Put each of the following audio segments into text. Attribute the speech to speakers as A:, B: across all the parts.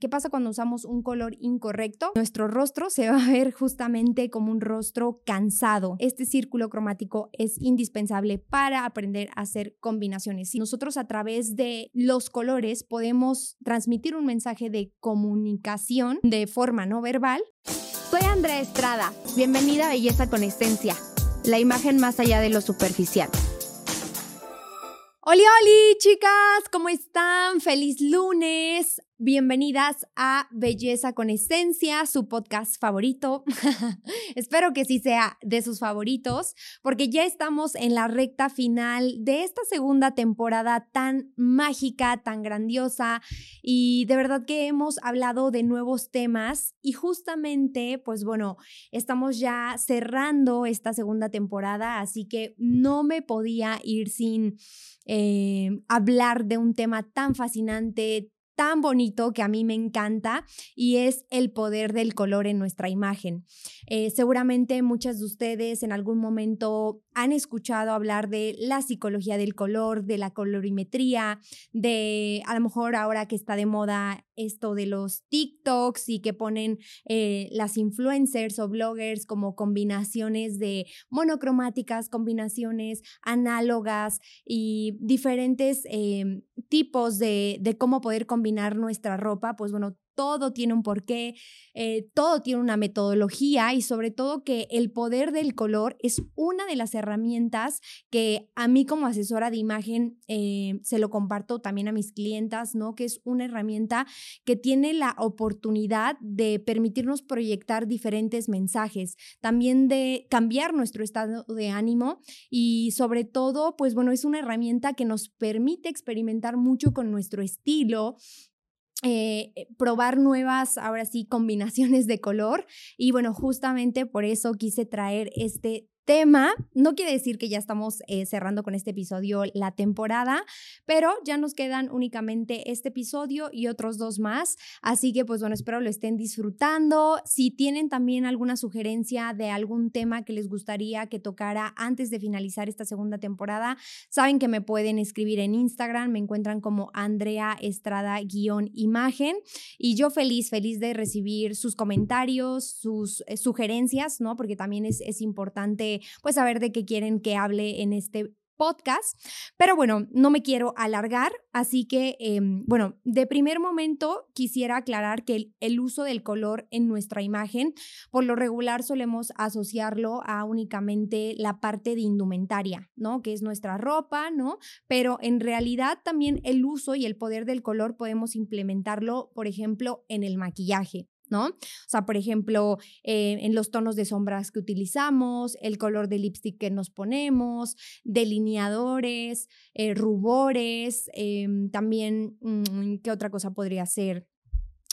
A: ¿Qué pasa cuando usamos un color incorrecto? Nuestro rostro se va a ver justamente como un rostro cansado. Este círculo cromático es indispensable para aprender a hacer combinaciones. Si nosotros a través de los colores podemos transmitir un mensaje de comunicación de forma no verbal.
B: Soy Andrea Estrada. Bienvenida a Belleza con Esencia, la imagen más allá de lo superficial.
A: Hola, hola, chicas, ¿cómo están? Feliz lunes. Bienvenidas a Belleza con Esencia, su podcast favorito. Espero que sí sea de sus favoritos, porque ya estamos en la recta final de esta segunda temporada tan mágica, tan grandiosa, y de verdad que hemos hablado de nuevos temas y justamente, pues bueno, estamos ya cerrando esta segunda temporada, así que no me podía ir sin eh, hablar de un tema tan fascinante, tan bonito que a mí me encanta y es el poder del color en nuestra imagen. Eh, seguramente muchas de ustedes en algún momento han escuchado hablar de la psicología del color, de la colorimetría, de a lo mejor ahora que está de moda esto de los TikToks y que ponen eh, las influencers o bloggers como combinaciones de monocromáticas, combinaciones análogas y diferentes eh, tipos de cómo poder combinar nuestra ropa, pues bueno, todo tiene un porqué, eh, todo tiene una metodología y sobre todo que el poder del color es una de las herramientas que a mí como asesora de imagen eh, se lo comparto también a mis clientas, ¿no? Que es una herramienta que tiene la oportunidad de permitirnos proyectar diferentes mensajes, también de cambiar nuestro estado de ánimo y sobre todo, pues bueno, es una herramienta que nos permite experimentar mucho con nuestro estilo, eh, eh, probar nuevas, ahora sí, combinaciones de color. Y bueno, justamente por eso quise traer este tema. No quiere decir que ya estamos eh, cerrando con este episodio la temporada, pero ya nos quedan únicamente este episodio y otros dos más. Así que pues bueno, espero lo estén disfrutando. Si tienen también alguna sugerencia de algún tema que les gustaría que tocara antes de finalizar esta segunda temporada, saben que me pueden escribir en Instagram, me encuentran como Andrea Estrada-imagen y yo feliz, feliz de recibir sus comentarios, sus eh, sugerencias, ¿no? Porque también es, es importante pues saber de qué quieren que hable en este podcast. Pero bueno, no me quiero alargar, así que, em, bueno, de primer momento quisiera aclarar que el, uso del color en nuestra imagen, por lo regular solemos asociarlo a únicamente la parte de indumentaria, ¿no? Que es nuestra ropa, ¿no? Pero en realidad también el uso y el poder del color podemos implementarlo, por ejemplo, en el maquillaje. ¿No? O sea, por ejemplo, eh, en los tonos de sombras que utilizamos, el color de lipstick que nos ponemos, delineadores, eh, rubores, em, también, mm, ¿qué otra cosa podría ser?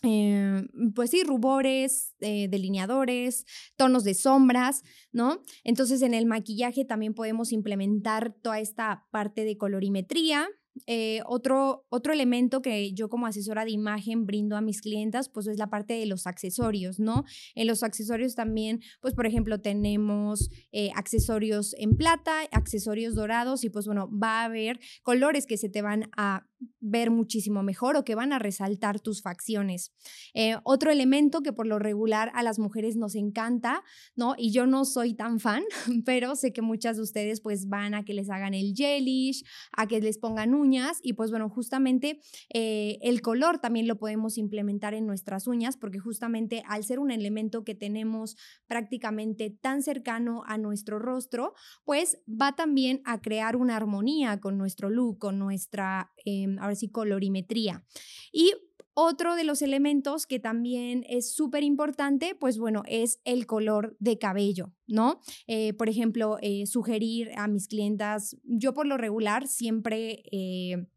A: Em, pues sí, rubores, eh, delineadores, tonos de sombras, ¿no? Entonces en el maquillaje también podemos implementar toda esta parte de colorimetría, eh, otro, otro elemento que yo como asesora de imagen brindo a mis clientas, pues es la parte de los accesorios, ¿no? En los accesorios también, pues por ejemplo, tenemos eh, accesorios en plata, accesorios dorados y pues bueno, va a haber colores que se te van a ver muchísimo mejor o que van a resaltar tus facciones. Eh, otro elemento que por lo regular a las mujeres nos encanta, ¿no? Y yo no soy tan fan, pero sé que muchas de ustedes pues van a que les hagan el gelish, a que les pongan uñas y pues bueno, justamente eh, el color también lo podemos implementar en nuestras uñas porque justamente al ser un elemento que tenemos prácticamente tan cercano a nuestro rostro, pues va también a crear una armonía con nuestro look, con nuestra... Em, ahora sí, colorimetría. Y otro de los elementos que también es súper importante, pues bueno, es el color de cabello, ¿no? Eh, por ejemplo, eh, sugerir a mis clientas, yo por lo regular siempre... Eh,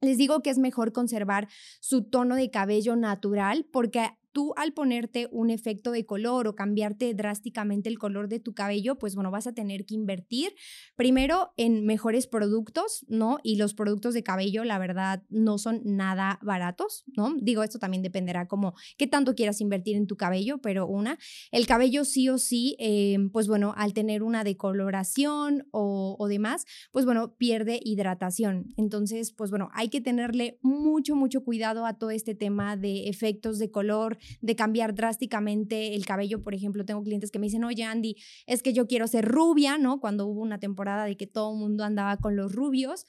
A: les digo que es mejor conservar su tono de cabello natural porque tú al ponerte un efecto de color o cambiarte drásticamente el color de tu cabello, pues bueno, vas a tener que invertir primero en mejores productos, ¿no? Y los productos de cabello, la verdad, no son nada baratos, ¿no? Digo, esto también dependerá como qué tanto quieras invertir en tu cabello, pero una, el cabello sí o sí, eh, pues bueno, al tener una decoloración o, o demás, pues bueno, pierde hidratación. Entonces, pues bueno, hay que tenerle mucho, mucho cuidado a todo este tema de efectos de color, de cambiar drásticamente el cabello. Por ejemplo, tengo clientes que me dicen, oye, Andy, es que yo quiero ser rubia, ¿no? Cuando hubo una temporada de que todo el mundo andaba con los rubios.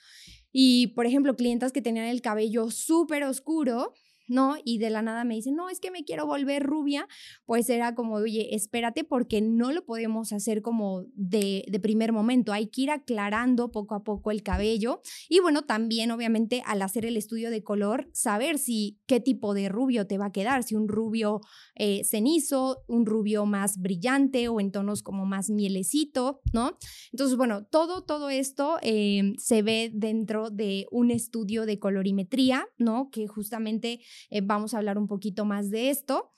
A: Y, por ejemplo, clientas que tenían el cabello súper oscuro, ¿no? Y de la nada me dicen, no, es que me quiero volver rubia, pues era como, oye, espérate porque no lo podemos hacer como de, de, primer momento, hay que ir aclarando poco a poco el cabello y bueno, también obviamente al hacer el estudio de color, saber si qué tipo de rubio te va a quedar, si un rubio eh, cenizo, un rubio más brillante o en tonos como más mielecito, ¿no? Entonces, bueno, todo, todo esto eh, se ve dentro de un estudio de colorimetría, ¿no? Que justamente eh, vamos a hablar un poquito más de esto.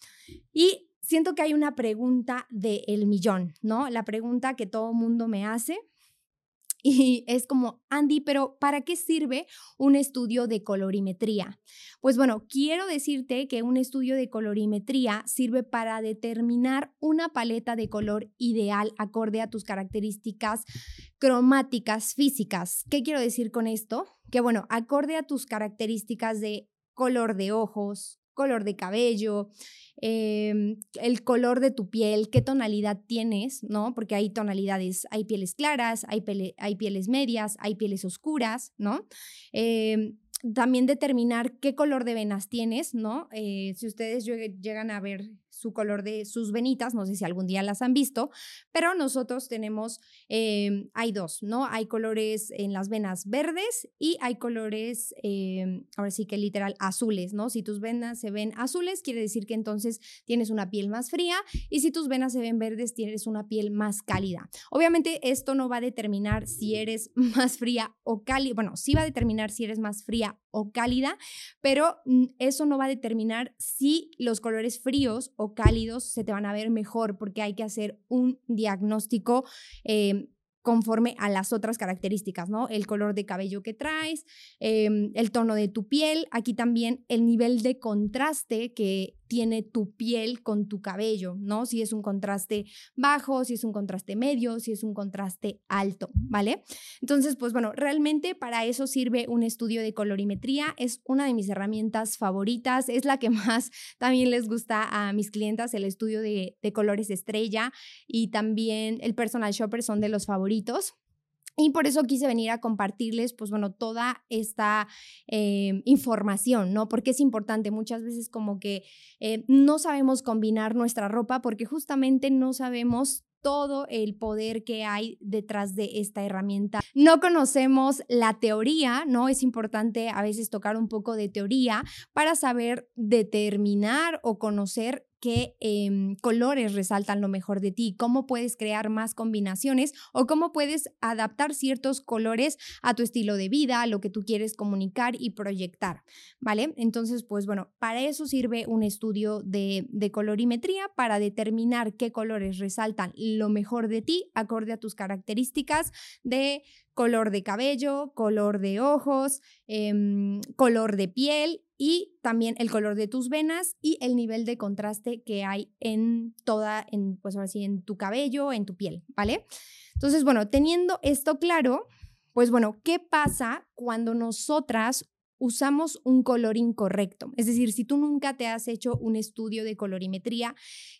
A: Y siento que hay una pregunta del el millón, ¿no? La pregunta que todo mundo me hace. Y es como, Andy, pero ¿para qué sirve un estudio de colorimetría? Pues bueno, quiero decirte que un estudio de colorimetría sirve para determinar una paleta de color ideal acorde a tus características cromáticas físicas. ¿Qué quiero decir con esto? Que bueno, acorde a tus características de color de ojos, color de cabello, em, el color de tu piel, qué tonalidad tienes, ¿no? Porque hay tonalidades, hay pieles claras, hay, hay pieles medias, hay pieles oscuras, ¿no? Em, también determinar qué color de venas tienes, ¿no? Eh, si ustedes llegan a ver su color de sus venitas, no sé si algún día las han visto, pero nosotros tenemos, em, hay dos, ¿no? Hay colores en las venas verdes y hay colores, em, ahora sí que literal, azules, ¿no? Si tus venas se ven azules, quiere decir que entonces tienes una piel más fría y si tus venas se ven verdes, tienes una piel más cálida. Obviamente esto no va a determinar si eres más fría o cálida, bueno, sí va a determinar si eres más fría o cálida, pero mm, eso no va a determinar si los colores fríos o cálidos se te van a ver mejor porque hay que hacer un diagnóstico eh, conforme a las otras características, ¿no? El color de cabello que traes, em, el tono de tu piel, aquí también el nivel de contraste que tiene tu piel con tu cabello, ¿no? Si es un contraste bajo, si es un contraste medio, si es un contraste alto, ¿vale? Entonces, pues bueno, realmente para eso sirve un estudio de colorimetría, es una de mis herramientas favoritas, es la que más también les gusta a mis clientas, el estudio de, de colores estrella y también el personal shopper son de los favoritos. Y por eso quise venir a compartirles, pues bueno, toda esta eh, información, ¿no? Porque es importante, muchas veces como que eh, no sabemos combinar nuestra ropa porque justamente no sabemos todo el poder que hay detrás de esta herramienta. No conocemos la teoría, ¿no? Es importante a veces tocar un poco de teoría para saber determinar o conocer qué em, colores resaltan lo mejor de ti, cómo puedes crear más combinaciones o cómo puedes adaptar ciertos colores a tu estilo de vida, a lo que tú quieres comunicar y proyectar, ¿vale? Entonces, pues bueno, para eso sirve un estudio de, de colorimetría para determinar qué colores resaltan lo mejor de ti acorde a tus características de color de cabello, color de ojos, em, color de piel y también el color de tus venas y el nivel de contraste que hay en toda, en, pues ahora sí, en tu cabello, en tu piel, ¿vale? Entonces, bueno, teniendo esto claro, pues bueno, ¿qué pasa cuando nosotras usamos un color incorrecto? Es decir, si tú nunca te has hecho un estudio de colorimetría,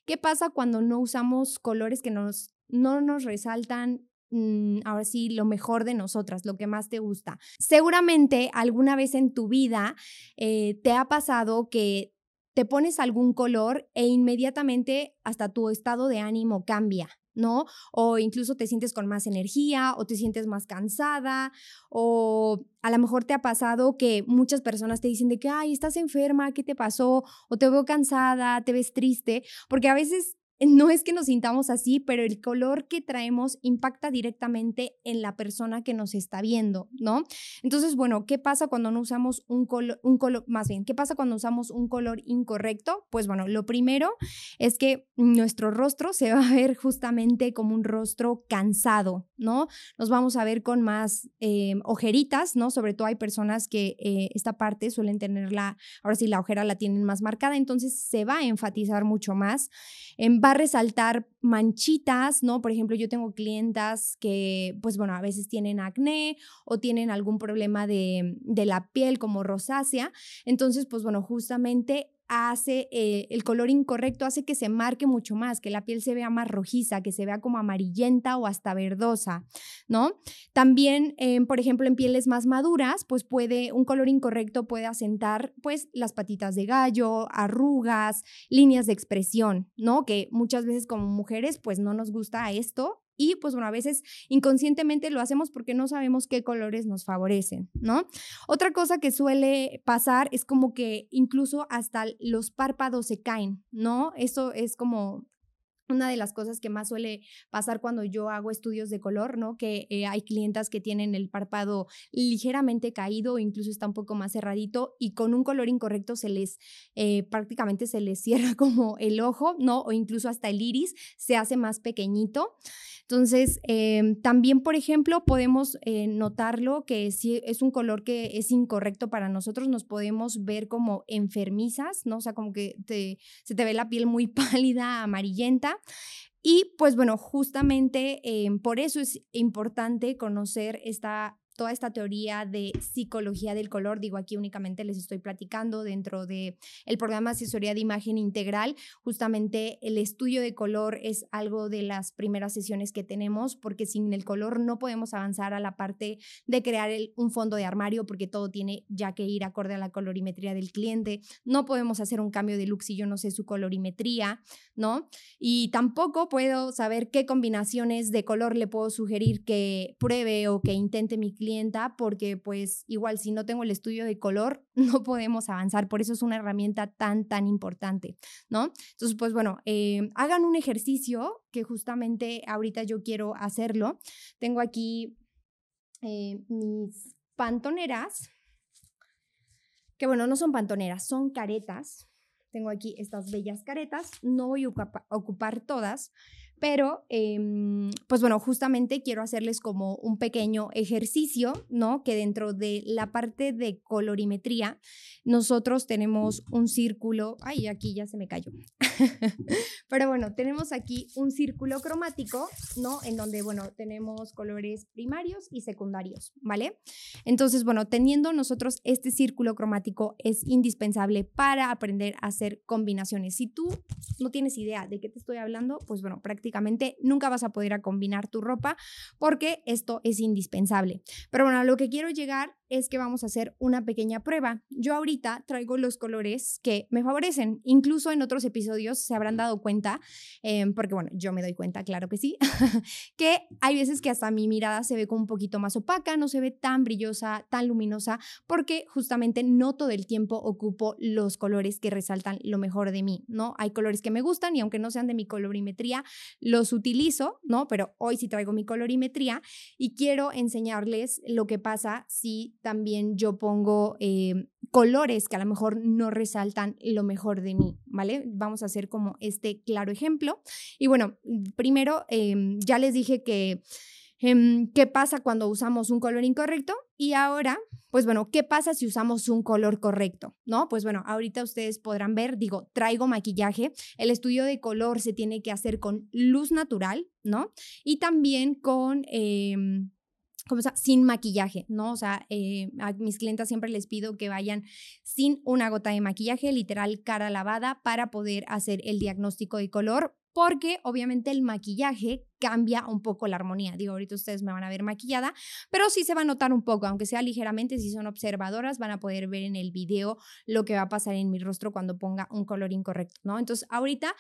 A: ¿qué pasa cuando no usamos colores que nos, no nos resaltan Mm, ahora sí, lo mejor de nosotras, lo que más te gusta. Seguramente alguna vez en tu vida eh, te ha pasado que te pones algún color e inmediatamente hasta tu estado de ánimo cambia. ¿no? O incluso te sientes con más energía o te sientes más cansada o a lo mejor te ha pasado que muchas personas te dicen de que, ay, estás enferma, ¿qué te pasó? O te veo cansada, te ves triste, porque a veces no es que nos sintamos así, pero el color que traemos impacta directamente en la persona que nos está viendo, ¿no? Entonces, bueno, ¿qué pasa cuando no usamos un color, un color, más bien, qué pasa cuando usamos un color incorrecto? Pues bueno, lo primero es que nuestro rostro se va a ver justamente como un rostro cansado, ¿no? Nos vamos a ver con más eh, ojeritas, ¿no? Sobre todo hay personas que eh, esta parte suelen tenerla, ahora sí la ojera la tienen más marcada, entonces se va a enfatizar mucho más. En va a resaltar manchitas, ¿no? Por ejemplo, yo tengo clientas que, pues bueno, a veces tienen acné o tienen algún problema de, de la piel como rosácea. Entonces, pues bueno, justamente hace eh, el color incorrecto, hace que se marque mucho más, que la piel se vea más rojiza, que se vea como amarillenta o hasta verdosa, ¿no? También, em, por ejemplo, en pieles más maduras, pues puede, un color incorrecto puede asentar, pues, las patitas de gallo, arrugas, líneas de expresión, ¿no? Que muchas veces como mujeres, pues, no nos gusta esto y pues bueno, a veces inconscientemente lo hacemos porque no sabemos qué colores nos favorecen, ¿no? Otra cosa que suele pasar es como que incluso hasta los párpados se caen, ¿no? Eso es como una de las cosas que más suele pasar cuando yo hago estudios de color, ¿no? Que eh, hay clientas que tienen el párpado ligeramente caído, incluso está un poco más cerradito y con un color incorrecto se les eh, prácticamente se les cierra como el ojo, ¿no? O incluso hasta el iris se hace más pequeñito. Entonces, em, también, por ejemplo, podemos eh, notarlo que si es un color que es incorrecto para nosotros, nos podemos ver como enfermizas, ¿no? O sea, como que se te ve la piel muy pálida, amarillenta. Y pues bueno, justamente em, por eso es importante conocer esta toda esta teoría de psicología del color, digo aquí únicamente les estoy platicando dentro de el programa asesoría de imagen integral, justamente el estudio de color es algo de las primeras sesiones que tenemos porque sin el color no podemos avanzar a la parte de crear un fondo de armario porque todo tiene ya que ir acorde a la colorimetría del cliente, no podemos hacer un cambio de look si yo no sé su colorimetría, ¿no? Y tampoco puedo saber qué combinaciones de color le puedo sugerir que pruebe o que intente mi cliente porque pues igual si no tengo el estudio de color no podemos avanzar, por eso es una herramienta tan, tan importante, ¿no? Entonces, pues bueno, eh, hagan un ejercicio que justamente ahorita yo quiero hacerlo. Tengo aquí eh, mis pantoneras, que bueno, no son pantoneras, son caretas. Tengo aquí estas bellas caretas, no voy a ocupar todas, pero, em, pues bueno, justamente quiero hacerles como un pequeño ejercicio, ¿no? Que dentro de la parte de colorimetría, nosotros tenemos un círculo, ay, aquí ya se me cayó. pero bueno, tenemos aquí un círculo cromático, ¿no? En donde, bueno, tenemos colores primarios y secundarios, ¿vale? Entonces, bueno, teniendo nosotros este círculo cromático es indispensable para aprender a hacer combinaciones. Si tú no tienes idea de qué te estoy hablando, pues bueno, prácticamente nunca vas a poder combinar tu ropa porque esto es indispensable. Pero bueno, a lo que quiero llegar es que vamos a hacer una pequeña prueba. Yo ahorita traigo los colores que me favorecen. Incluso en otros episodios se habrán dado cuenta, em, porque bueno, yo me doy cuenta, claro que sí, que hay veces que hasta mi mirada se ve como un poquito más opaca, no se ve tan brillosa, tan luminosa, porque justamente no todo el tiempo ocupo los colores que resaltan lo mejor de mí, ¿no? Hay colores que me gustan y aunque no sean de mi colorimetría, los utilizo, ¿no? Pero hoy sí traigo mi colorimetría y quiero enseñarles lo que pasa si también yo pongo eh, colores que a lo mejor no resaltan lo mejor de mí, ¿vale? Vamos a hacer como este claro ejemplo. Y bueno, primero em, ya les dije que em, qué pasa cuando usamos un color incorrecto y ahora, pues bueno, ¿qué pasa si usamos un color correcto? ¿No? Pues bueno, ahorita ustedes podrán ver, digo, traigo maquillaje, el estudio de color se tiene que hacer con luz natural, ¿no? Y también con... Em, como sea, sin maquillaje, ¿no? O sea, eh, a mis clientes siempre les pido que vayan sin una gota de maquillaje, literal cara lavada, para poder hacer el diagnóstico de color, porque obviamente el maquillaje cambia un poco la armonía. Digo, ahorita ustedes me van a ver maquillada, pero sí se va a notar un poco, aunque sea ligeramente, si son observadoras, van a poder ver en el video lo que va a pasar en mi rostro cuando ponga un color incorrecto, ¿no? Entonces, ahorita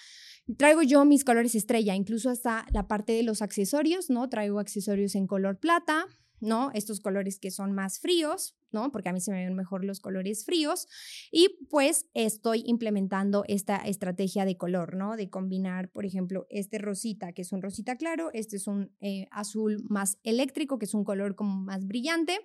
A: traigo yo mis colores estrella, incluso hasta la parte de los accesorios, ¿no? Traigo accesorios en color plata, ¿no? Estos colores que son más fríos, ¿no? Porque a mí se me ven mejor los colores fríos. Y pues estoy implementando esta estrategia de color, ¿no? De combinar, por ejemplo, este rosita, que es un rosita claro, este es un eh, azul más eléctrico, que es un color como más brillante.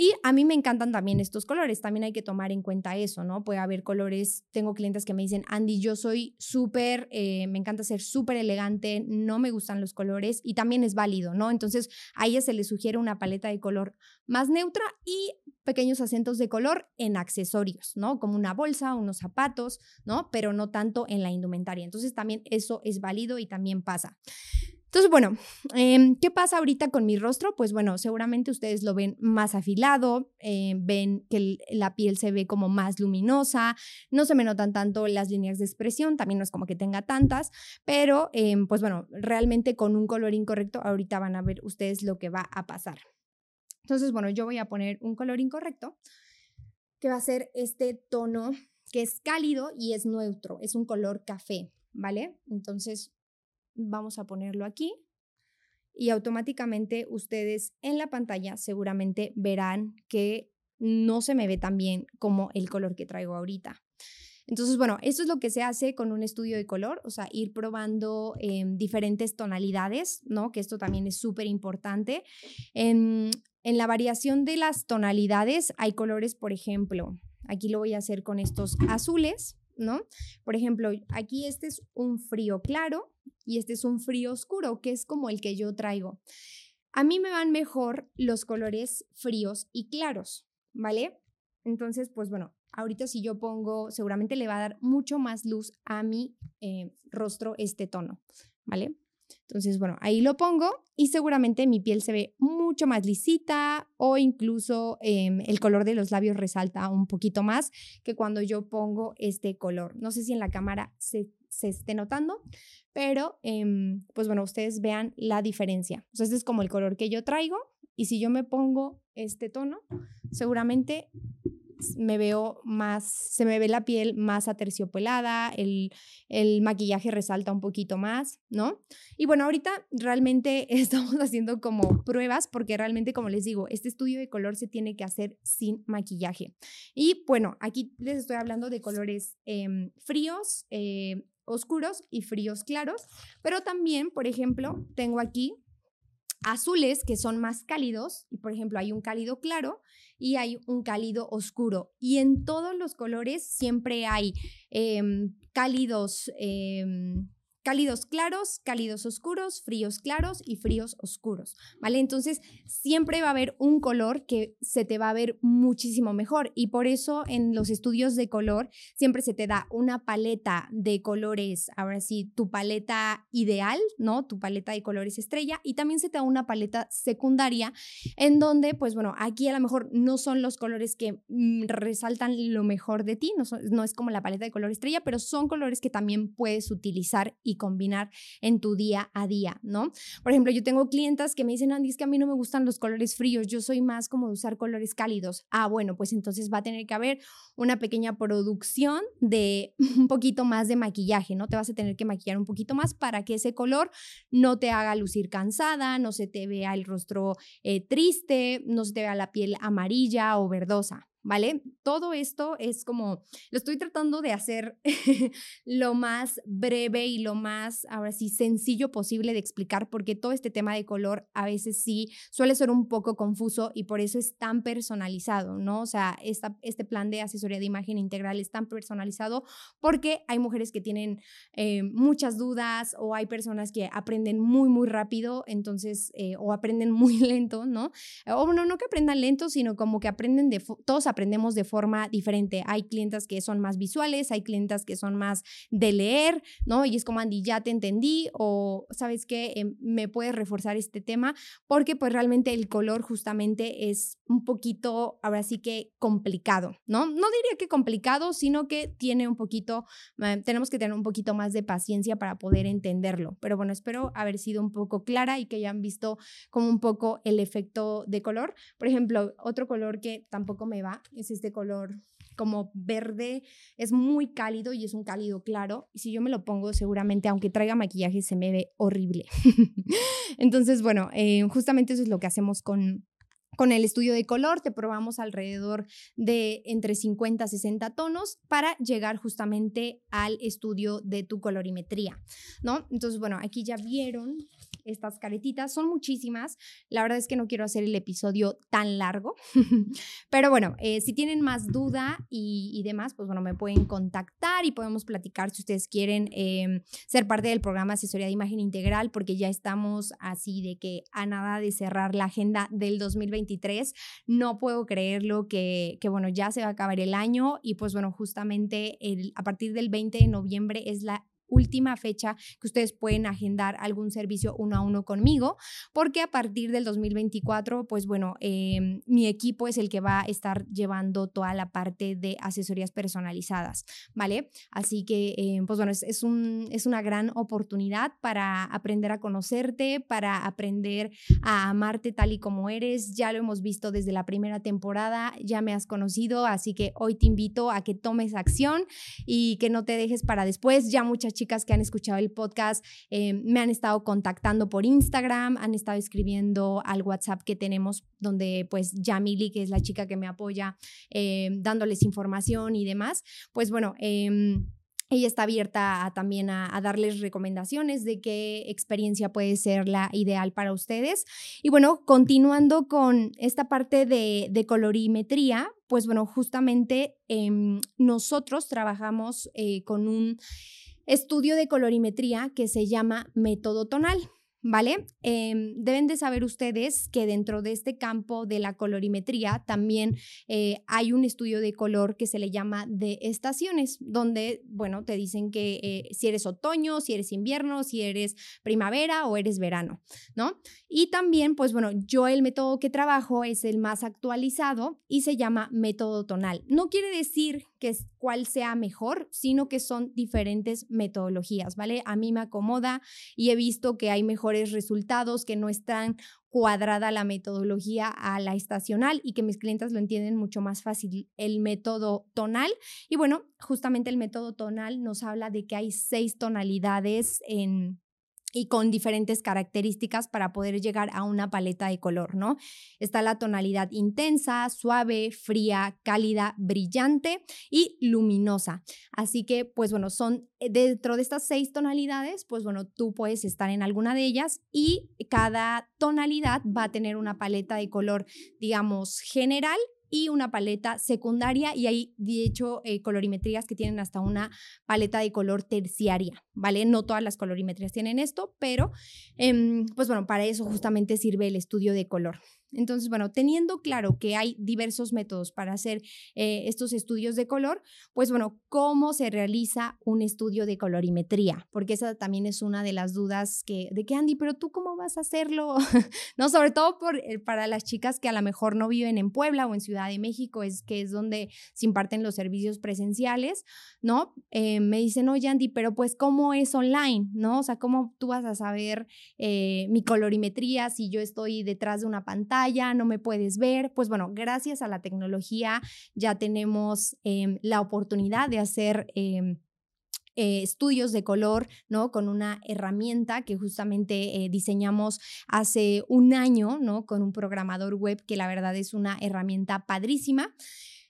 A: Y a mí me encantan también estos colores, también hay que tomar en cuenta eso, ¿no? Puede haber colores, tengo clientes que me dicen, Andy, yo soy súper, eh, me encanta ser súper elegante, no me gustan los colores y también es válido, ¿no? Entonces a ella se le sugiere una paleta de color más neutra y pequeños acentos de color en accesorios, ¿no? Como una bolsa, unos zapatos, ¿no? Pero no tanto en la indumentaria. Entonces también eso es válido y también pasa. Entonces, bueno, em, ¿qué pasa ahorita con mi rostro? Pues bueno, seguramente ustedes lo ven más afilado, eh, ven que la piel se ve como más luminosa, no se me notan tanto las líneas de expresión, también no es como que tenga tantas, pero em, pues bueno, realmente con un color incorrecto, ahorita van a ver ustedes lo que va a pasar. Entonces, bueno, yo voy a poner un color incorrecto, que va a ser este tono que es cálido y es neutro, es un color café, ¿vale? Entonces, vamos a ponerlo aquí y automáticamente ustedes en la pantalla seguramente verán que no se me ve tan bien como el color que traigo ahorita. Entonces, bueno, esto es lo que se hace con un estudio de color, o sea, ir probando em, diferentes tonalidades, ¿no? Que esto también es súper importante. En, en la variación de las tonalidades hay colores, por ejemplo, aquí lo voy a hacer con estos azules, Por ejemplo, aquí este es un frío claro, y este es un frío oscuro, que es como el que yo traigo. A mí me van mejor los colores fríos y claros, ¿vale? Entonces, pues bueno, ahorita si yo pongo, seguramente le va a dar mucho más luz a mi eh, rostro este tono, ¿vale? Entonces, bueno, ahí lo pongo y seguramente mi piel se ve mucho más lisita o incluso em, el color de los labios resalta un poquito más que cuando yo pongo este color. No sé si en la cámara se, se esté notando, pero em, pues bueno, ustedes vean la diferencia. O sea, este es como el color que yo traigo y si yo me pongo este tono, seguramente me veo más, se me ve la piel más aterciopelada, el, el maquillaje resalta un poquito más, ¿no? Y bueno, ahorita realmente estamos haciendo como pruebas porque realmente, como les digo, este estudio de color se tiene que hacer sin maquillaje. Y bueno, aquí les estoy hablando de colores em, fríos, eh, oscuros y fríos claros, pero también, por ejemplo, tengo aquí azules que son más cálidos y por ejemplo hay un cálido claro y hay un cálido oscuro. Y en todos los colores siempre hay em, cálidos em, cálidos claros, cálidos oscuros, fríos claros y fríos oscuros, ¿vale? Entonces, siempre va a haber un color que se te va a ver muchísimo mejor y por eso en los estudios de color siempre se te da una paleta de colores, ahora sí, tu paleta ideal, ¿no? Tu paleta de colores estrella y también se te da una paleta secundaria en donde, pues bueno, aquí a lo mejor no son los colores que mm, resaltan lo mejor de ti, no, no es como la paleta de color estrella, pero son colores que también puedes utilizar y combinar en tu día a día, ¿no? Por ejemplo, yo tengo clientas que me dicen, Andy, es que a mí no me gustan los colores fríos, yo soy más como de usar colores cálidos. Ah, bueno, pues entonces va a tener que haber una pequeña producción de un poquito más de maquillaje, ¿no? Te vas a tener que maquillar un poquito más para que ese color no te haga lucir cansada, no se te vea el rostro eh, triste, no se te vea la piel amarilla o verdosa. ¿Vale? Todo esto es como, lo estoy tratando de hacer lo más breve y lo más, ahora sí, sencillo posible de explicar, porque todo este tema de color a veces sí suele ser un poco confuso y por eso es tan personalizado, ¿no? O sea, esta, este plan de asesoría de imagen integral es tan personalizado porque hay mujeres que tienen eh, muchas dudas o hay personas que aprenden muy, muy rápido, entonces, eh, o aprenden muy lento, ¿no? O bueno, no que aprendan lento, sino como que aprenden de, todos aprendemos de forma diferente. Hay clientes que son más visuales, hay clientes que son más de leer, ¿no? Y es como, Andy, ya te entendí o, ¿sabes qué? Em, me puedes reforzar este tema porque pues realmente el color justamente es un poquito, ahora sí que complicado, ¿no? No diría que complicado, sino que tiene un poquito, eh, tenemos que tener un poquito más de paciencia para poder entenderlo. Pero bueno, espero haber sido un poco clara y que hayan visto como un poco el efecto de color. Por ejemplo, otro color que tampoco me va es este color como verde, es muy cálido y es un cálido claro. Y si yo me lo pongo, seguramente, aunque traiga maquillaje, se me ve horrible. Entonces, bueno, eh, justamente eso es lo que hacemos con, Con el estudio de color te probamos alrededor de entre 50 a 60 tonos para llegar justamente al estudio de tu colorimetría, ¿no? Entonces, bueno, aquí ya vieron estas caretitas. Son muchísimas. La verdad es que no quiero hacer el episodio tan largo. Pero bueno, eh, si tienen más duda y, demás, pues bueno, me pueden contactar y podemos platicar si ustedes quieren em, ser parte del programa Asesoría de Imagen Integral, porque ya estamos así de que a nada de cerrar la agenda del 2023. No puedo creerlo que, bueno, ya se va a acabar el año y pues bueno, justamente a partir del 20 de noviembre es la última fecha que ustedes pueden agendar algún servicio uno a uno conmigo, porque a partir del 2024, pues bueno, em, mi equipo es el que va a estar llevando toda la parte de asesorías personalizadas, ¿vale? Así que, em, pues bueno, es, un, es una gran oportunidad para aprender a conocerte, para aprender a amarte tal y como eres. Ya lo hemos visto desde la primera temporada, ya me has conocido, así que hoy te invito a que tomes acción y que no te dejes para después. Ya muchas chicas que han escuchado el podcast eh, me han estado contactando por Instagram, han estado escribiendo al WhatsApp que tenemos donde pues Yamili, que es la chica que me apoya, eh, dándoles información y demás. Pues bueno, em, ella está abierta también a, darles recomendaciones de qué experiencia puede ser la ideal para ustedes. Y bueno, continuando con esta parte de, colorimetría, pues bueno, justamente em, nosotros trabajamos eh, con un estudio de colorimetría que se llama método tonal. ¿Vale? Em, deben de saber ustedes que dentro de este campo de la colorimetría también eh, hay un estudio de color que se le llama de estaciones, donde, bueno, te dicen que eh, si eres otoño, si eres invierno, si eres primavera o eres verano, ¿no? Y también, pues bueno, yo el método que trabajo es el más actualizado y se llama método tonal. No quiere decir que es cuál sea mejor, sino que son diferentes metodologías, ¿vale? A mí me acomoda y he visto que hay resultados, que no están cuadrada la metodología a la estacional y que mis clientes lo entienden mucho más fácil el método tonal. Y bueno, justamente el método tonal nos habla de que hay seis tonalidades en y con diferentes características para poder llegar a una paleta de color, ¿no? Está la tonalidad intensa, suave, fría, cálida, brillante y luminosa. Así que, pues bueno, son eh, dentro de estas seis tonalidades, pues bueno, tú puedes estar en alguna de ellas y cada tonalidad va a tener una paleta de color, digamos, general y una paleta secundaria y hay de hecho eh, colorimetrías que tienen hasta una paleta de color terciaria, ¿vale? No todas las colorimetrías tienen esto, pero em, pues bueno, para eso justamente sirve el estudio de color. Entonces, bueno, teniendo claro que hay diversos métodos para hacer eh, estos estudios de color, pues bueno, ¿cómo se realiza un estudio de colorimetría? Porque esa también es una de las dudas que, de que Andy, pero tú cómo vas a hacerlo? no, sobre todo por, eh, para las chicas que a lo mejor no viven en Puebla o en Ciudad de México, es que es donde se imparten los servicios presenciales, ¿no? Eh, me dicen, oye Andy, pero pues ¿cómo es online? ¿No? O sea, ¿cómo tú vas a saber mi colorimetría si yo estoy detrás de una pantalla? Ya no me puedes ver. Pues bueno, gracias a la tecnología ya tenemos em, la oportunidad de hacer... Em, eh, estudios de color, ¿no? Con una herramienta que justamente eh, diseñamos hace un año, ¿no? Con un programador web que la verdad es una herramienta padrísima.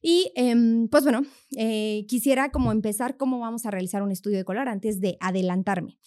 A: Y em, pues bueno, eh, quisiera como empezar cómo vamos a realizar un estudio de color antes de adelantarme.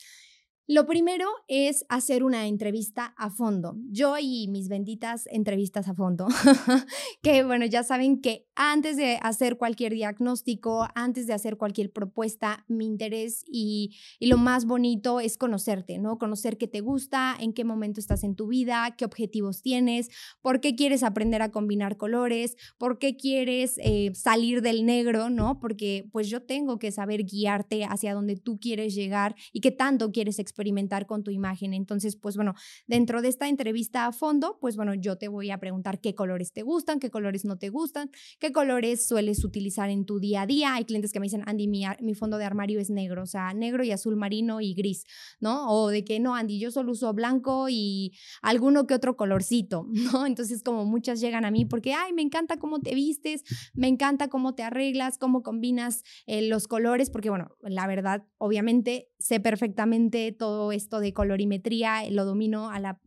A: Lo primero es hacer una entrevista a fondo. Yo y mis benditas entrevistas a fondo, que bueno, ya saben que antes de hacer cualquier diagnóstico, antes de hacer cualquier propuesta, mi interés y, lo más bonito es conocerte, ¿no? Conocer qué te gusta, en qué momento estás en tu vida, qué objetivos tienes, por qué quieres aprender a combinar colores, por qué quieres eh, salir del negro, ¿no? Porque pues yo tengo que saber guiarte hacia donde tú quieres llegar y qué tanto quieres experimentar experimentar con tu imagen. Entonces, pues bueno, dentro de esta entrevista a fondo, pues bueno, yo te voy a preguntar qué colores te gustan, qué colores no te gustan, qué colores sueles utilizar en tu día a día. Hay clientes que me dicen, Andy, mi, fondo de armario es negro, o sea, negro y azul marino y gris, ¿no? O de que no, Andy, yo solo uso blanco y alguno que otro colorcito, ¿no? Entonces, como muchas llegan a mí porque, ay, me encanta cómo te vistes, me encanta cómo te arreglas, cómo combinas eh, los colores, porque bueno, la verdad, obviamente sé perfectamente todo esto de colorimetría, lo domino a la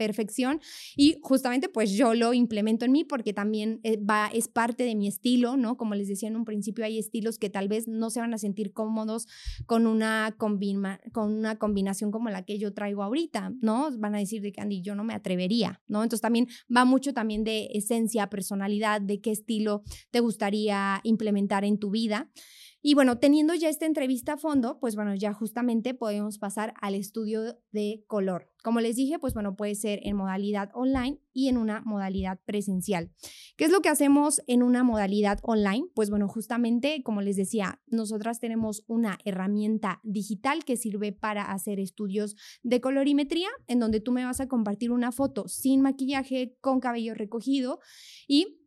A: perfección y justamente pues yo lo implemento en mí porque también eh, va, es parte de mi estilo, ¿no? Como les decía en un principio, hay estilos que tal vez no se van a sentir cómodos con una, con una combinación como la que yo traigo ahorita, ¿no? Van a decir de que Andy, yo no me atrevería, ¿no? Entonces también va mucho también de esencia, personalidad, de qué estilo te gustaría implementar en tu vida. Y bueno, teniendo ya esta entrevista a fondo, pues bueno, ya justamente podemos pasar al estudio de color. Como les dije, pues bueno, puede ser en modalidad online y en una modalidad presencial. ¿Qué es lo que hacemos en una modalidad online? Pues bueno, justamente, como les decía, nosotras tenemos una herramienta digital que sirve para hacer estudios de colorimetría, en donde tú me vas a compartir una foto sin maquillaje, con cabello recogido y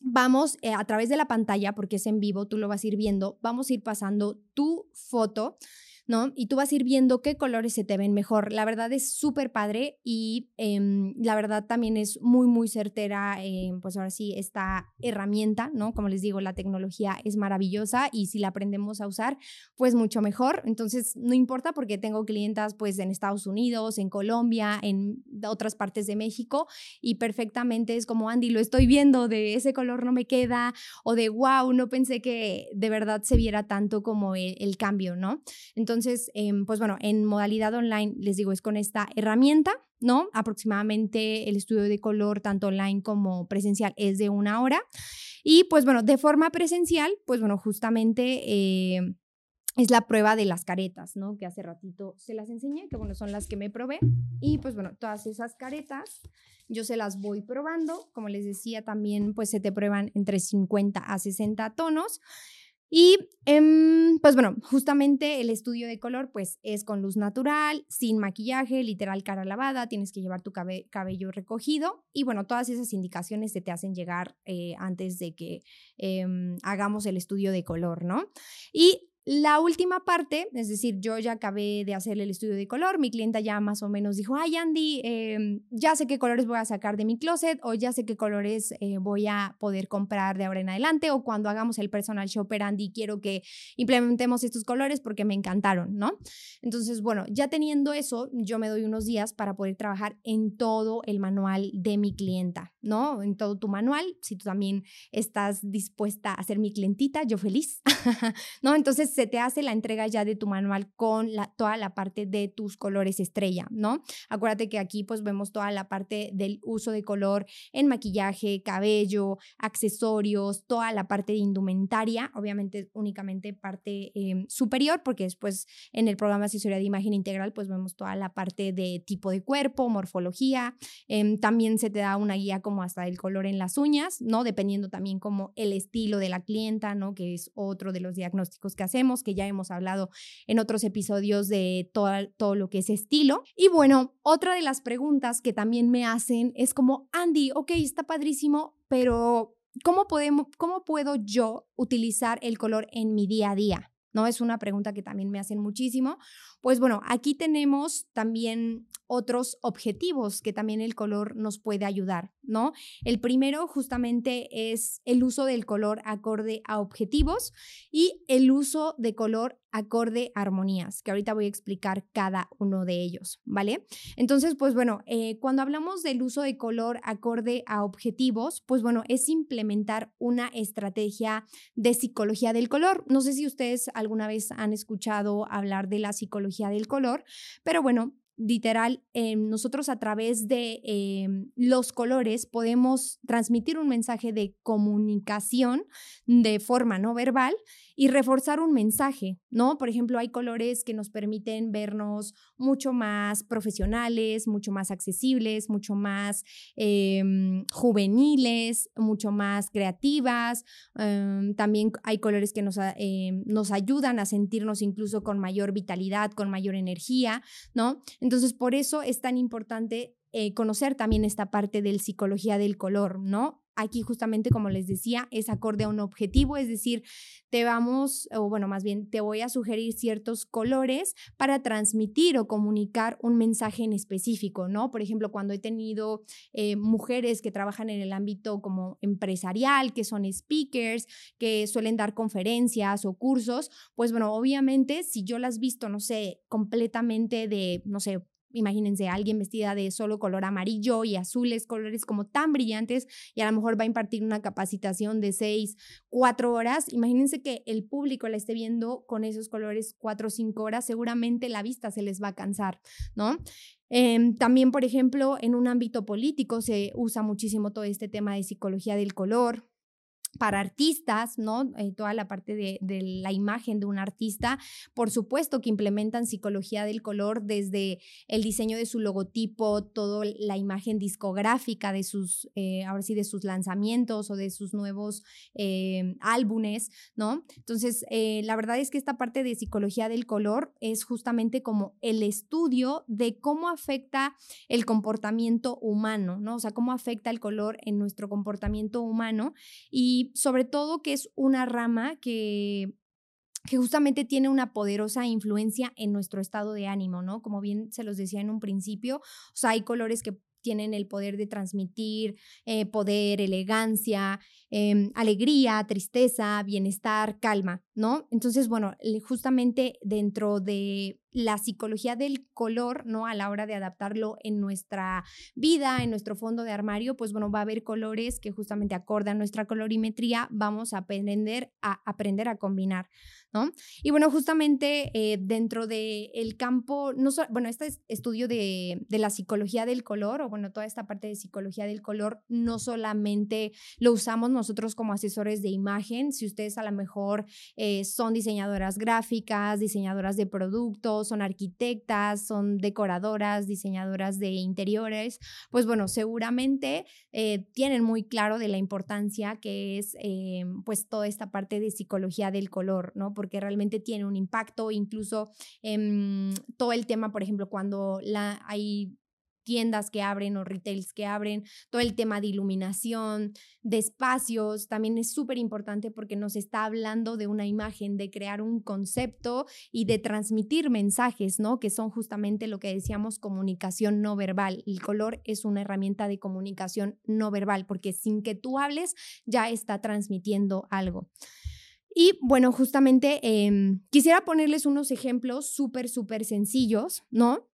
A: vamos eh, a través de la pantalla, porque es en vivo, tú lo vas a ir viendo, vamos a ir pasando tu foto ¿no? Y tú vas a ir viendo qué colores se te ven mejor. La verdad es súper padre y em, la verdad también es muy, muy certera, em, pues ahora sí, esta herramienta, ¿no? Como les digo, la tecnología es maravillosa y si la aprendemos a usar, pues mucho mejor. Entonces, no importa porque tengo clientas pues en Estados Unidos, en Colombia, en otras partes de México y perfectamente es como, Andy, lo estoy viendo, de ese color no me queda o de, wow, no pensé que de verdad se viera tanto como el, el cambio, ¿no? Entonces, entonces, em, pues bueno, en modalidad online, les digo, es con esta herramienta, ¿no? Aproximadamente el estudio de color, tanto online como presencial, es de una hora. Y pues bueno, de forma presencial, pues bueno, justamente... Eh, es la prueba de las caretas, ¿no? Que hace ratito se las enseñé, que bueno, son las que me probé. Y pues bueno, todas esas caretas yo se las voy probando. Como les decía, también pues se te prueban entre 50 a 60 tonos. Y em, pues bueno, justamente el estudio de color pues es con luz natural, sin maquillaje, literal cara lavada, tienes que llevar tu cabello recogido y bueno, todas esas indicaciones se te hacen llegar eh, antes de que em, hagamos el estudio de color, ¿no? Y la última parte, es decir, yo ya acabé de hacer el estudio de color, mi clienta ya más o menos dijo, ay Andy, em, ya sé qué colores voy a sacar de mi closet o ya sé qué colores eh, voy a poder comprar de ahora en adelante o cuando hagamos el personal shopper Andy, quiero que implementemos estos colores porque me encantaron, ¿no? Entonces, bueno, ya teniendo eso, yo me doy unos días para poder trabajar en todo el manual de mi clienta, ¿no? En todo tu manual, si tú también estás dispuesta a ser mi clientita, yo feliz, ¿no? Entonces, se te hace la entrega ya de tu manual con la, toda la parte de tus colores estrella, ¿no? Acuérdate que aquí pues vemos toda la parte del uso de color en maquillaje, cabello, accesorios, toda la parte de indumentaria, obviamente únicamente parte em, superior, porque después en el programa de asesoría de imagen integral pues vemos toda la parte de tipo de cuerpo, morfología, em, también se te da una guía como hasta el color en las uñas, ¿no? Dependiendo también como el estilo de la clienta, ¿no? Que es otro de los diagnósticos que hacemos que ya hemos hablado en otros episodios de todo, todo lo que es estilo. Y bueno, otra de las preguntas que también me hacen es como, Andy, ok, está padrísimo, pero ¿cómo, podemos, ¿cómo puedo yo utilizar el color en mi día a día? ¿no? Es una pregunta que también me hacen muchísimo. Pues bueno, aquí tenemos también otros objetivos que también el color nos puede ayudar, ¿no? El primero justamente es el uso del color acorde a objetivos y el uso de color acorde a armonías, que ahorita voy a explicar cada uno de ellos, ¿vale? Entonces, pues bueno, eh, cuando hablamos del uso de color acorde a objetivos, pues bueno, es implementar una estrategia de psicología del color. No sé si ustedes alguna vez han escuchado hablar de la psicología del color, pero bueno, literal, em, nosotros a través de em, los colores podemos transmitir un mensaje de comunicación de forma no verbal y reforzar un mensaje, ¿no? Por ejemplo, hay colores que nos permiten vernos mucho más profesionales, mucho más accesibles, mucho más em, juveniles, mucho más creativas. también hay colores que nos, nos ayudan a sentirnos incluso con mayor vitalidad, con mayor energía, ¿no? Entonces, por eso es tan importante eh, conocer también esta parte del psicología del color, ¿no? Aquí justamente, como les decía, es acorde a un objetivo, es decir, te vamos, o bueno, más bien, te voy a sugerir ciertos colores para transmitir o comunicar un mensaje en específico, ¿no? Por ejemplo, cuando he tenido eh, mujeres que trabajan en el ámbito como empresarial, que son speakers, que suelen dar conferencias o cursos, pues bueno, obviamente, si yo las visto, no sé, completamente de, no sé, imagínense alguien vestida de solo color amarillo y azules, colores como tan brillantes y a lo mejor va a impartir una capacitación de seis, cuatro horas. Imagínense que el público la esté viendo con esos colores cuatro o cinco horas, seguramente la vista se les va a cansar, ¿no? Em, también, por ejemplo, en un ámbito político se usa muchísimo todo este tema de psicología del color, para artistas, ¿no? Eh, toda la parte de, la imagen de un artista, por supuesto que implementan psicología del color desde el diseño de su logotipo, toda la imagen discográfica de sus, eh, ahora sí, de sus lanzamientos o de sus nuevos eh, álbumes, ¿no? Entonces, la verdad es que esta parte de psicología del color es justamente como el estudio de cómo afecta el comportamiento humano, ¿no? O sea, cómo afecta el color en nuestro comportamiento humano y sobre todo que es una rama que que justamente tiene una poderosa influencia en nuestro estado de ánimo, ¿no? Como bien se los decía en un principio, o sea, hay colores que tienen el poder de transmitir eh, poder, elegancia, em, alegría, tristeza, bienestar, calma, ¿no? Entonces, bueno, justamente dentro de la psicología del color, ¿no? A la hora de adaptarlo en nuestra vida, en nuestro fondo de armario, pues bueno, va a haber colores que justamente acordan nuestra colorimetría, vamos a aprender a aprender a combinar, ¿no? Y bueno, justamente eh, dentro del el campo, no bueno, este estudio de, de la psicología del color, o bueno, toda esta parte de psicología del color, no solamente lo usamos nosotros como asesores de imagen, si ustedes a lo mejor eh, son diseñadoras gráficas, diseñadoras de productos, son arquitectas, son decoradoras, diseñadoras de interiores, pues bueno, seguramente eh, tienen muy claro de la importancia que es eh, pues toda esta parte de psicología del color, ¿no? Porque realmente tiene un impacto, incluso en todo el tema, por ejemplo, cuando la, hay tiendas que abren o retails que abren, todo el tema de iluminación, de espacios, también es súper importante porque nos está hablando de una imagen, de crear un concepto y de transmitir mensajes, ¿no? Que son justamente lo que decíamos comunicación no verbal. El color es una herramienta de comunicación no verbal porque sin que tú hables ya está transmitiendo algo. Y bueno, justamente em, quisiera ponerles unos ejemplos súper, súper sencillos, ¿no?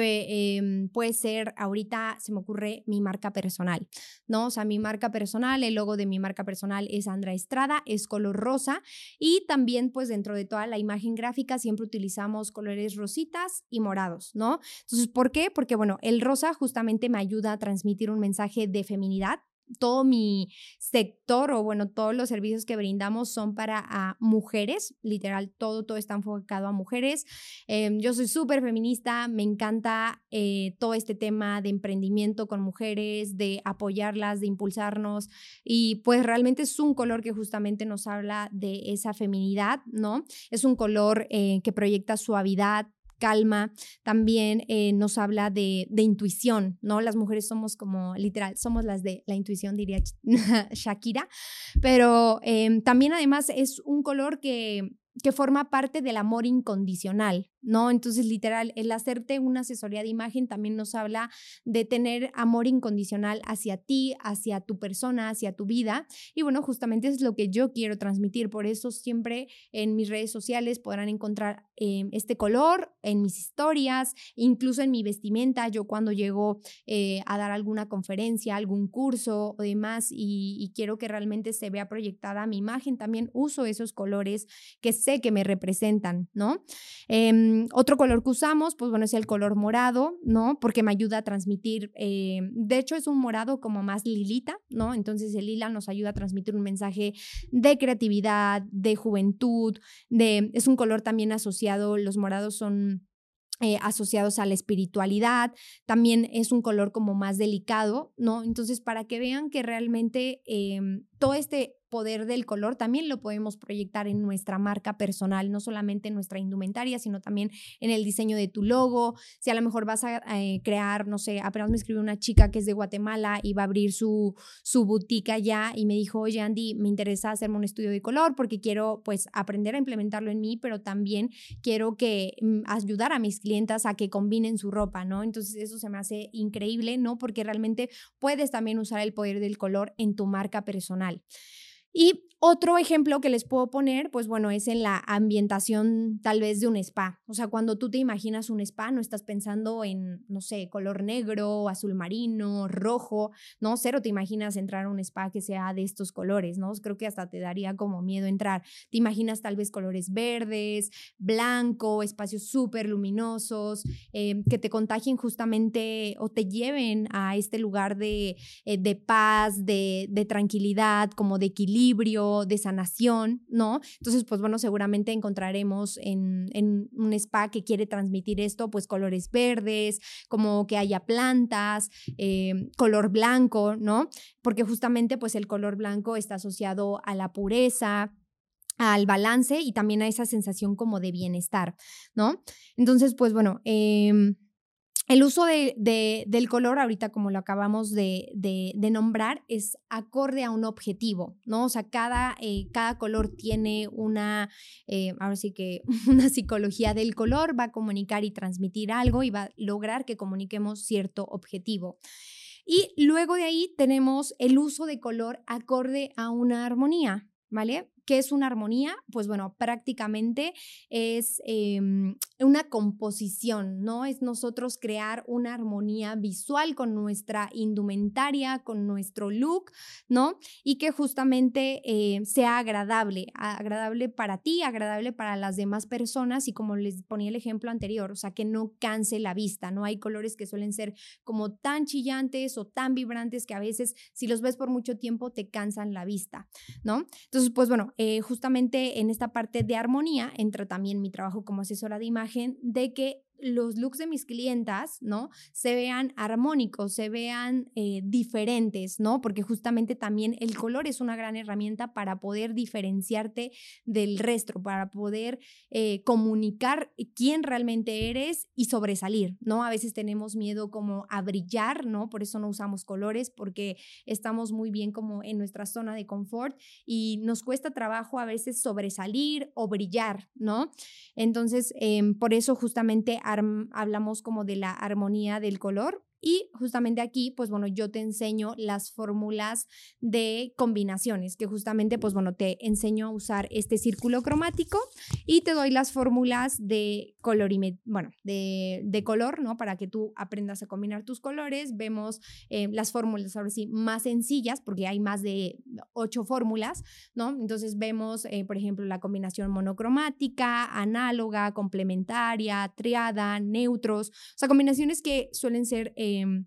A: Que em, puede ser, ahorita se me ocurre mi marca personal, ¿no? O sea, mi marca personal, el logo de mi marca personal es Andra Estrada, es color rosa y también pues dentro de toda la imagen gráfica siempre utilizamos colores rositas y morados, ¿no? Entonces, ¿por qué? Porque bueno, el rosa justamente me ayuda a transmitir un mensaje de feminidad, todo mi sector o bueno, todos los servicios que brindamos son para mujeres, literal, todo, todo está enfocado a mujeres. Em, yo soy súper feminista, me encanta eh, todo este tema de emprendimiento con mujeres, de apoyarlas, de impulsarnos y pues realmente es un color que justamente nos habla de esa feminidad, ¿no? Es un color eh, que proyecta suavidad, calma, también eh, nos habla de, de, intuición, ¿no? Las mujeres somos como, literal, somos las de la intuición, diría Shakira, pero em, también además es un color que que forma parte del amor incondicional, ¿no? Entonces, literal, el hacerte una asesoría de imagen también nos habla de tener amor incondicional hacia ti, hacia tu persona, hacia tu vida. Y bueno, justamente es lo que yo quiero transmitir. Por eso siempre en mis redes sociales podrán encontrar eh, este color en mis historias, incluso en mi vestimenta. Yo cuando llego eh, a dar alguna conferencia, algún curso o demás y, y quiero que realmente se vea proyectada mi imagen, también uso esos colores que sé que me representan, ¿no? Em, otro color que usamos, pues bueno, es el color morado, ¿no? Porque me ayuda a transmitir, eh, de hecho es un morado como más lilita, ¿no? Entonces el lila nos ayuda a transmitir un mensaje de creatividad, de juventud, de, es un color también asociado, los morados son... Eh, asociados a la espiritualidad, también es un color como más delicado, ¿no? Entonces, para que vean que realmente em, todo este poder del color también lo podemos proyectar en nuestra marca personal, no solamente en nuestra indumentaria, sino también en el diseño de tu logo. Si a lo mejor vas a eh, crear, no sé, apenas me escribió una chica que es de Guatemala y va a abrir su, su boutique allá y me dijo, oye Andy, me interesa hacerme un estudio de color porque quiero pues aprender a implementarlo en mí, pero también quiero que mm, ayudar a mis clientas a que combinen su ropa, ¿no? Entonces eso se me hace increíble, ¿no? Porque realmente puedes también usar el poder del color en tu marca personal. Y Otro ejemplo que les puedo poner, pues bueno, es en la ambientación tal vez de un spa. O sea, cuando tú te imaginas un spa, no estás pensando en, no sé, color negro, azul marino, rojo, ¿no? Cero te imaginas entrar a un spa que sea de estos colores, ¿no? Creo que hasta te daría como miedo entrar. Te imaginas tal vez colores verdes, blanco, espacios súper luminosos, eh, que te contagien justamente o te lleven a este lugar de, eh, de paz, de, de tranquilidad, como de equilibrio de sanación, ¿no? Entonces, pues bueno, seguramente encontraremos en, un spa que quiere transmitir esto, pues colores verdes, como que haya plantas, eh, color blanco, ¿no? Porque justamente pues el color blanco está asociado a la pureza, al balance y también a esa sensación como de bienestar, ¿no? Entonces, pues bueno, eh, el uso de, del color, ahorita como lo acabamos de, nombrar, es acorde a un objetivo, ¿no? O sea, cada, eh, color tiene una, eh, ahora sí que una psicología del color, va a comunicar y transmitir algo y va a lograr que comuniquemos cierto objetivo. Y luego de ahí tenemos el uso de color acorde a una armonía, ¿vale? ¿Qué es una armonía? Pues bueno, prácticamente es em, una composición, ¿no? Es nosotros crear una armonía visual con nuestra indumentaria, con nuestro look, ¿no? Y que justamente eh, sea agradable, agradable para ti, agradable para las demás personas y como les ponía el ejemplo anterior, o sea, que no canse la vista, ¿no? Hay colores que suelen ser como tan chillantes o tan vibrantes que a veces si los ves por mucho tiempo te cansan la vista, ¿no? Entonces, pues bueno, eh, justamente en esta parte de armonía entra también mi trabajo como asesora de imagen, de que los looks de mis clientas, ¿no? Se vean armónicos, se vean eh, diferentes, ¿no? Porque justamente también el color es una gran herramienta para poder diferenciarte del resto, para poder eh, comunicar quién realmente eres y sobresalir, ¿no? A veces tenemos miedo como a brillar, ¿no? Por eso no usamos colores, porque estamos muy bien como en nuestra zona de confort y nos cuesta trabajo a veces sobresalir o brillar, ¿no? Entonces, em, por eso justamente hablamos como de la armonía del color y justamente aquí, pues bueno, yo te enseño las fórmulas de combinaciones, que justamente, pues bueno, te enseño a usar este círculo cromático y te doy las fórmulas de color y, bueno, de, de, color, ¿no? Para que tú aprendas a combinar tus colores. Vemos eh, las fórmulas, ahora sí, más sencillas, porque hay más de ocho fórmulas, ¿no? Entonces vemos, eh, por ejemplo, la combinación monocromática, análoga, complementaria, triada, neutros, o sea, combinaciones que suelen ser... Eh, Em,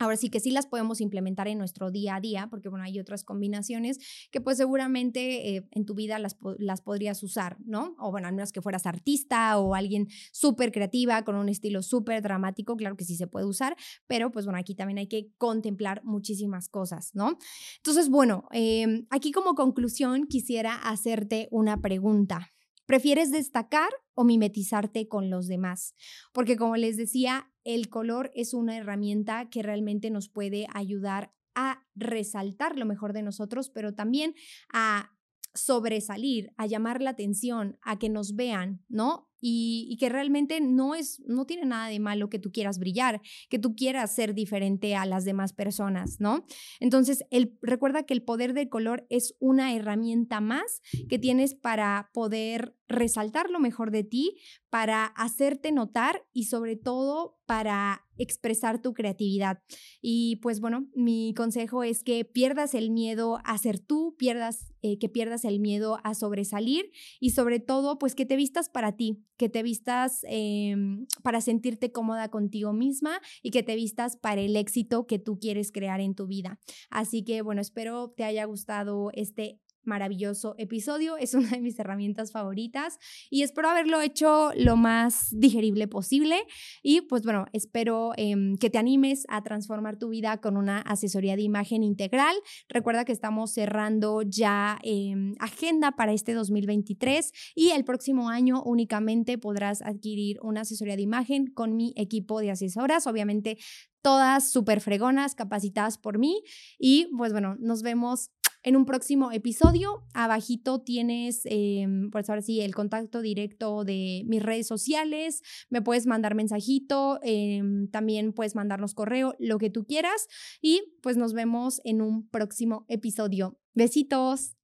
A: ahora sí que sí las podemos implementar en nuestro día a día, porque bueno, hay otras combinaciones que pues seguramente eh, en tu vida las, las podrías usar, ¿no? O bueno, al menos que fueras artista o alguien súper creativa con un estilo súper dramático, claro que sí se puede usar, pero pues bueno, aquí también hay que contemplar muchísimas cosas, ¿no? Entonces, bueno, em, aquí como conclusión quisiera hacerte una pregunta. ¿Prefieres destacar o mimetizarte con los demás? Porque como les decía, el color es una herramienta que realmente nos puede ayudar a resaltar lo mejor de nosotros, pero también a sobresalir, a llamar la atención, a que nos vean, ¿no? y, que realmente no es, no tiene nada de malo que tú quieras brillar, que tú quieras ser diferente a las demás personas, ¿no? Entonces, el, recuerda que el poder del color es una herramienta más que tienes para poder resaltar lo mejor de ti, para hacerte notar y sobre todo para expresar tu creatividad. Y pues bueno, mi consejo es que pierdas el miedo a ser tú, pierdas, eh, que pierdas el miedo a sobresalir y sobre todo pues que te vistas para ti, que te vistas em, para sentirte cómoda contigo misma y que te vistas para el éxito que tú quieres crear en tu vida. Así que bueno, espero te haya gustado este maravilloso episodio. Es una de mis herramientas favoritas y espero haberlo hecho lo más digerible posible. Y pues bueno, espero em, que te animes a transformar tu vida con una asesoría de imagen integral. Recuerda que estamos cerrando ya em, agenda para este 2023 y el próximo año únicamente podrás adquirir una asesoría de imagen con mi equipo de asesoras. Obviamente todas súper fregonas, capacitadas por mí. Y pues bueno, nos vemos en un próximo episodio. Abajito tienes, em, pues ahora sí, el contacto directo de mis redes sociales. Me puedes mandar mensajito, em, también puedes mandarnos correo, lo que tú quieras. Y pues nos vemos en un próximo episodio. Besitos.